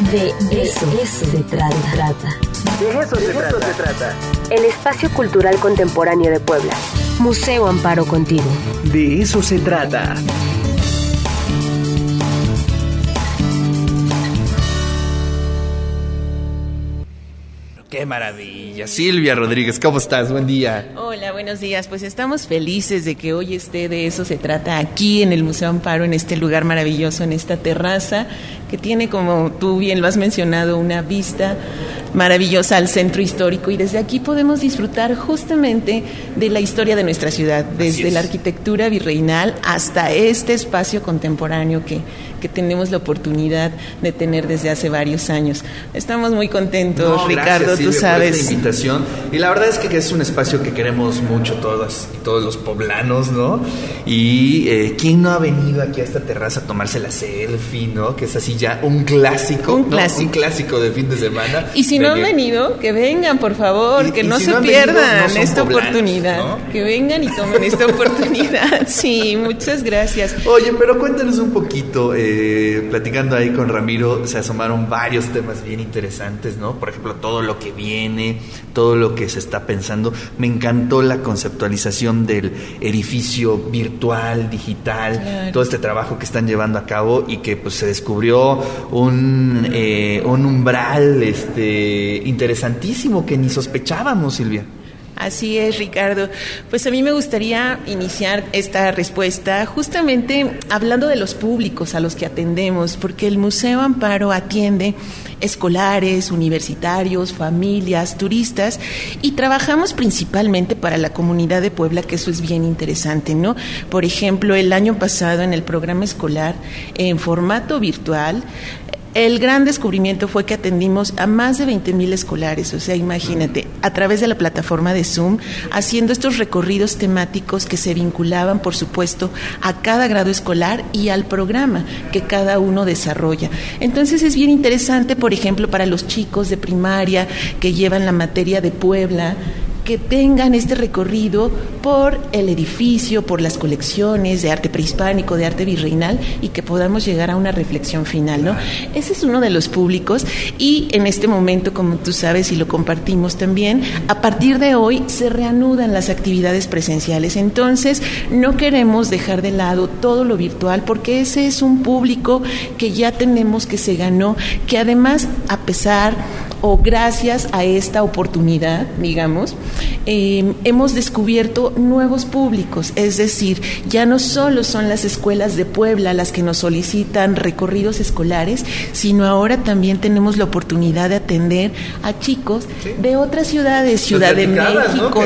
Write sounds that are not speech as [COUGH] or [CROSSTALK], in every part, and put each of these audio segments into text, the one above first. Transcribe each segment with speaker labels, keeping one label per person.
Speaker 1: De eso, se trata.
Speaker 2: De eso, se, trata. se trata.
Speaker 1: El espacio cultural contemporáneo de Puebla. Museo Amparo Contigo.
Speaker 2: De eso se trata.
Speaker 3: Qué maravilla. Silvia Rodríguez, ¿cómo estás? Buen día.
Speaker 4: Hola, buenos días. Pues estamos felices de que hoy esté de eso se trata aquí en el Museo Amparo, en este lugar maravilloso, en esta terraza que tiene, como tú bien lo has mencionado, una vista maravillosa al centro histórico y desde aquí podemos disfrutar justamente de la historia de nuestra ciudad, desde la arquitectura virreinal hasta este espacio contemporáneo que, que tenemos la oportunidad de tener desde hace varios años. Estamos muy contentos, Ricardo, tú sabes.
Speaker 3: Por invitación. Y la verdad es que es un espacio que queremos mucho todas y todos los poblanos, ¿no? Y eh, ¿quién no ha venido aquí a esta terraza a tomarse la selfie, ¿no? Que es así ya un clásico,
Speaker 4: un clásico,
Speaker 3: un clásico de fin de semana.
Speaker 4: Y si no han venido, que vengan, por favor, que no se pierdan esta oportunidad. Que vengan y tomen esta oportunidad. [LAUGHS] Sí, muchas gracias.
Speaker 3: Oye, pero cuéntanos un poquito. Eh, eh, platicando ahí con Ramiro, se asomaron varios temas bien interesantes, ¿no? Por ejemplo, todo lo que viene, todo lo que se está pensando. Me encantó la conceptualización del edificio virtual, digital, todo este trabajo que están llevando a cabo y que pues se descubrió un, eh, un umbral este, interesantísimo que ni sospechábamos, Silvia.
Speaker 4: Así es, Ricardo. Pues a mí me gustaría iniciar esta respuesta justamente hablando de los públicos a los que atendemos, porque el Museo Amparo atiende escolares, universitarios, familias, turistas y trabajamos principalmente para la comunidad de Puebla, que eso es bien interesante, ¿no? Por ejemplo, el año pasado en el programa escolar en formato virtual el gran descubrimiento fue que atendimos a más de 20 mil escolares, o sea, imagínate, a través de la plataforma de Zoom, haciendo estos recorridos temáticos que se vinculaban, por supuesto, a cada grado escolar y al programa que cada uno desarrolla. Entonces es bien interesante, por ejemplo, para los chicos de primaria que llevan la materia de Puebla, que tengan este recorrido por el edificio, por las colecciones de arte prehispánico, de arte virreinal y que podamos llegar a una reflexión final, ¿no? Ese es uno de los públicos y en este momento, como tú sabes y lo compartimos también, a partir de hoy se reanudan las actividades presenciales. Entonces, no queremos dejar de lado todo lo virtual porque ese es un público que ya tenemos que se ganó, que además, a pesar o gracias a esta oportunidad, digamos, eh, hemos descubierto nuevos públicos, es decir, ya no solo son las escuelas de Puebla las que nos solicitan recorridos escolares, sino ahora también tenemos la oportunidad de atender a chicos de otras ciudades, Ciudad de México,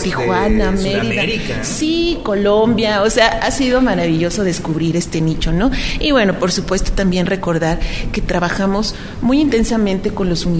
Speaker 4: Tijuana, Mérida, sí, Colombia, o sea, ha sido maravilloso descubrir este nicho, ¿no? Y bueno, por supuesto también recordar que trabajamos muy intensamente con los universitarios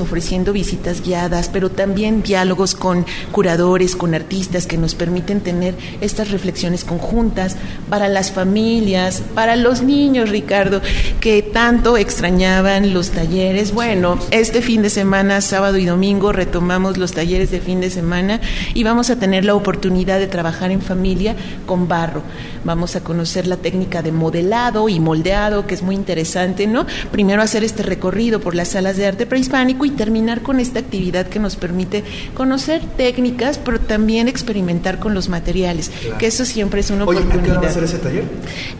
Speaker 4: ofreciendo visitas guiadas, pero también diálogos con curadores, con artistas que nos permiten tener estas reflexiones conjuntas para las familias, para los niños, Ricardo, que tanto extrañaban los talleres. Bueno, este fin de semana, sábado y domingo, retomamos los talleres de fin de semana y vamos a tener la oportunidad de trabajar en familia con barro. Vamos a conocer la técnica de modelado y moldeado, que es muy interesante, ¿no? Primero hacer este recorrido por las salas de arte prehispánico y terminar con esta actividad que nos permite conocer técnicas, pero también experimentar con los materiales, que eso siempre es una oportunidad.
Speaker 3: ¿qué va a hacer ese taller?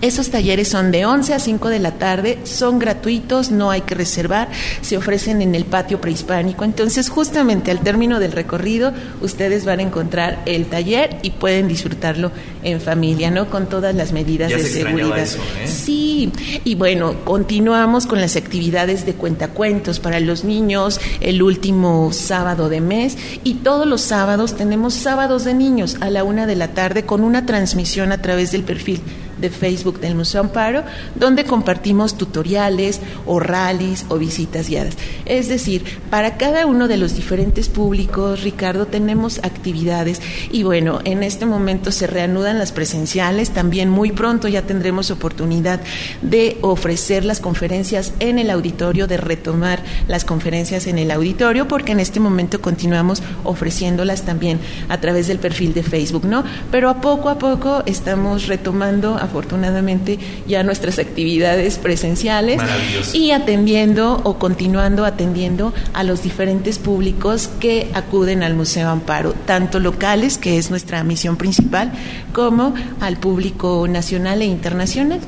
Speaker 4: Esos talleres son de 11 a 5 de la tarde, son gratuitos, no hay que reservar, se ofrecen en el patio prehispánico. Entonces, justamente al término del recorrido, ustedes van a encontrar el taller y pueden disfrutarlo en familia, ¿no? Con todas las medidas de seguridad.
Speaker 3: Eso, ¿eh?
Speaker 4: Sí, y bueno, continuamos con las actividades de cuentacuentos para los niños el último sábado de mes y todos los sábados tenemos sábados de niños a la una de la tarde con una transmisión a través del perfil de Facebook del Museo Amparo, donde compartimos tutoriales o rallies o visitas guiadas. Es decir, para cada uno de los diferentes públicos, Ricardo, tenemos actividades y bueno, en este momento se reanudan las presenciales, también muy pronto ya tendremos oportunidad de ofrecer las conferencias en el auditorio, de retomar las conferencias en el auditorio, porque en este momento continuamos ofreciéndolas también a través del perfil de Facebook, ¿no? Pero a poco a poco estamos retomando afortunadamente ya nuestras actividades presenciales y atendiendo o continuando atendiendo a los diferentes públicos que acuden al Museo Amparo, tanto locales, que es nuestra misión principal, como al público nacional e internacional.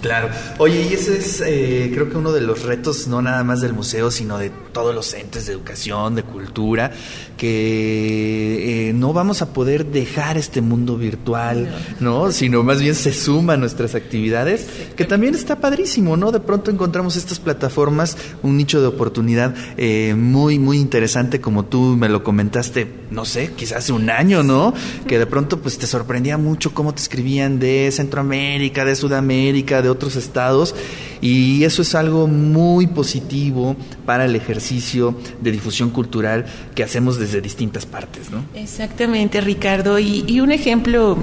Speaker 3: Claro. Oye, y ese es, eh, creo que uno de los retos, no nada más del museo, sino de todos los entes de educación, de cultura, que eh, no vamos a poder dejar este mundo virtual, ¿no? Sino más bien se suma a nuestras actividades, que también está padrísimo, ¿no? De pronto encontramos estas plataformas, un nicho de oportunidad eh, muy, muy interesante, como tú me lo comentaste, no sé, quizás hace un año, ¿no? Que de pronto pues te sorprendía mucho cómo te escribían de Centroamérica, de Sudamérica, de otros estados, y eso es algo muy positivo para el ejercicio de difusión cultural que hacemos desde distintas partes, ¿no?
Speaker 4: Exactamente, Ricardo. Y, y un ejemplo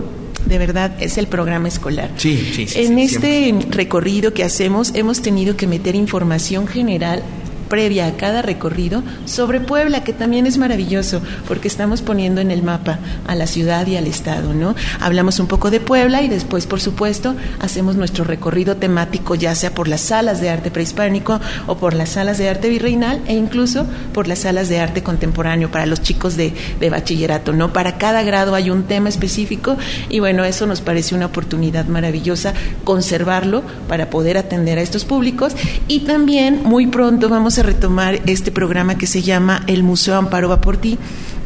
Speaker 4: de verdad es el programa escolar.
Speaker 3: Sí, sí, sí.
Speaker 4: En
Speaker 3: sí,
Speaker 4: este
Speaker 3: siempre.
Speaker 4: recorrido que hacemos hemos tenido que meter información general previa a cada recorrido sobre Puebla, que también es maravilloso, porque estamos poniendo en el mapa a la ciudad y al estado, ¿no? Hablamos un poco de Puebla y después, por supuesto, hacemos nuestro recorrido temático, ya sea por las salas de arte prehispánico o por las salas de arte virreinal e incluso por las salas de arte contemporáneo para los chicos de, de bachillerato, ¿no? Para cada grado hay un tema específico y bueno, eso nos parece una oportunidad maravillosa conservarlo para poder atender a estos públicos y también muy pronto vamos a retomar este programa que se llama El Museo Amparo va por ti,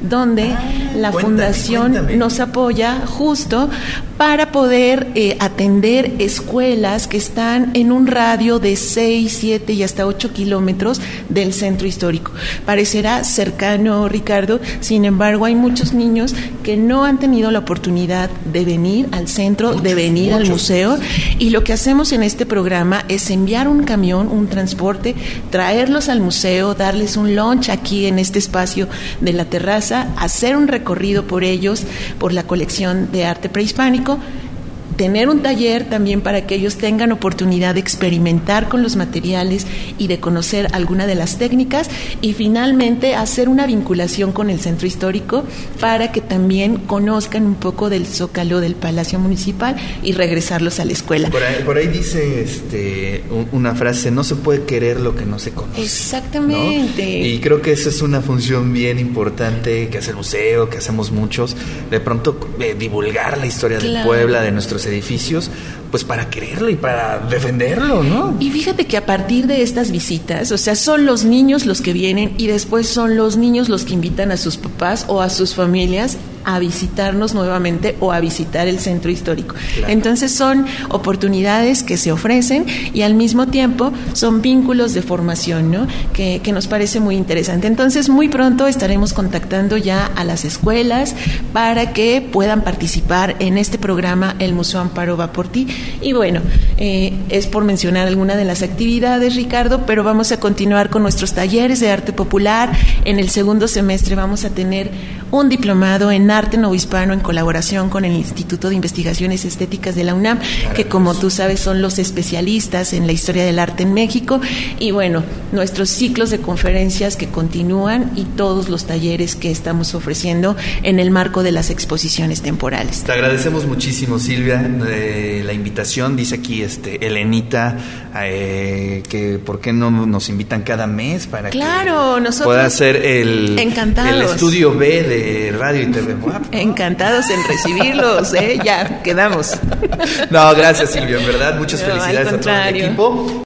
Speaker 4: donde la
Speaker 3: cuéntame,
Speaker 4: fundación
Speaker 3: cuéntame.
Speaker 4: nos apoya justo para poder eh, atender escuelas que están en un radio de 6, 7 y hasta 8 kilómetros del centro histórico. Parecerá cercano, Ricardo, sin embargo hay muchos niños que no han tenido la oportunidad de venir al centro, de venir al museo y lo que hacemos en este programa es enviar un camión, un transporte, traerlos al museo, darles un lunch aquí en este espacio de la terraza, hacer un recorrido por ellos, por la colección de arte prehispánico tener un taller también para que ellos tengan oportunidad de experimentar con los materiales y de conocer alguna de las técnicas y finalmente hacer una vinculación con el centro histórico para que también conozcan un poco del zócalo del Palacio Municipal y regresarlos a la escuela.
Speaker 3: Por ahí, por ahí dice este, un- una frase, no se puede querer lo que no se conoce.
Speaker 4: Exactamente.
Speaker 3: ¿no? Y creo que esa es una función bien importante que hace el museo, que hacemos muchos, de pronto eh, divulgar la historia de
Speaker 4: Claro.
Speaker 3: Puebla, de nuestros edificios, pues para quererlo y para defenderlo, ¿no?
Speaker 4: Y fíjate que a partir de estas visitas, o sea, son los niños los que vienen y después son los niños los que invitan a sus papás o a sus familias a visitarnos nuevamente o a visitar el centro histórico.
Speaker 3: Claro.
Speaker 4: Entonces son oportunidades que se ofrecen y al mismo tiempo son vínculos de formación, ¿no? Que, que nos parece muy interesante. Entonces muy pronto estaremos contactando ya a las escuelas para que puedan participar en este programa El Museo Amparo va por ti. Y bueno, eh, es por mencionar alguna de las actividades, Ricardo, pero vamos a continuar con nuestros talleres de arte popular. En el segundo semestre vamos a tener un diplomado en arte novohispano en colaboración con el Instituto de Investigaciones Estéticas de la UNAM, que como tú sabes son los especialistas en la historia del arte en México. Y bueno, nuestros ciclos de conferencias que continúan y todos los talleres que estamos ofreciendo en el marco de las exposiciones temporales.
Speaker 3: Te agradecemos muchísimo, Silvia, eh, la invitación. Dice aquí este Elenita eh, que por qué no nos invitan cada mes para
Speaker 4: Claro,
Speaker 3: que
Speaker 4: nosotros
Speaker 3: pueda ser el, el estudio B de Radio y TV.
Speaker 4: Encantados en recibirlos, ¿eh? Ya, quedamos.
Speaker 3: No, gracias Silvia, en verdad. Muchas felicidades a todo el equipo.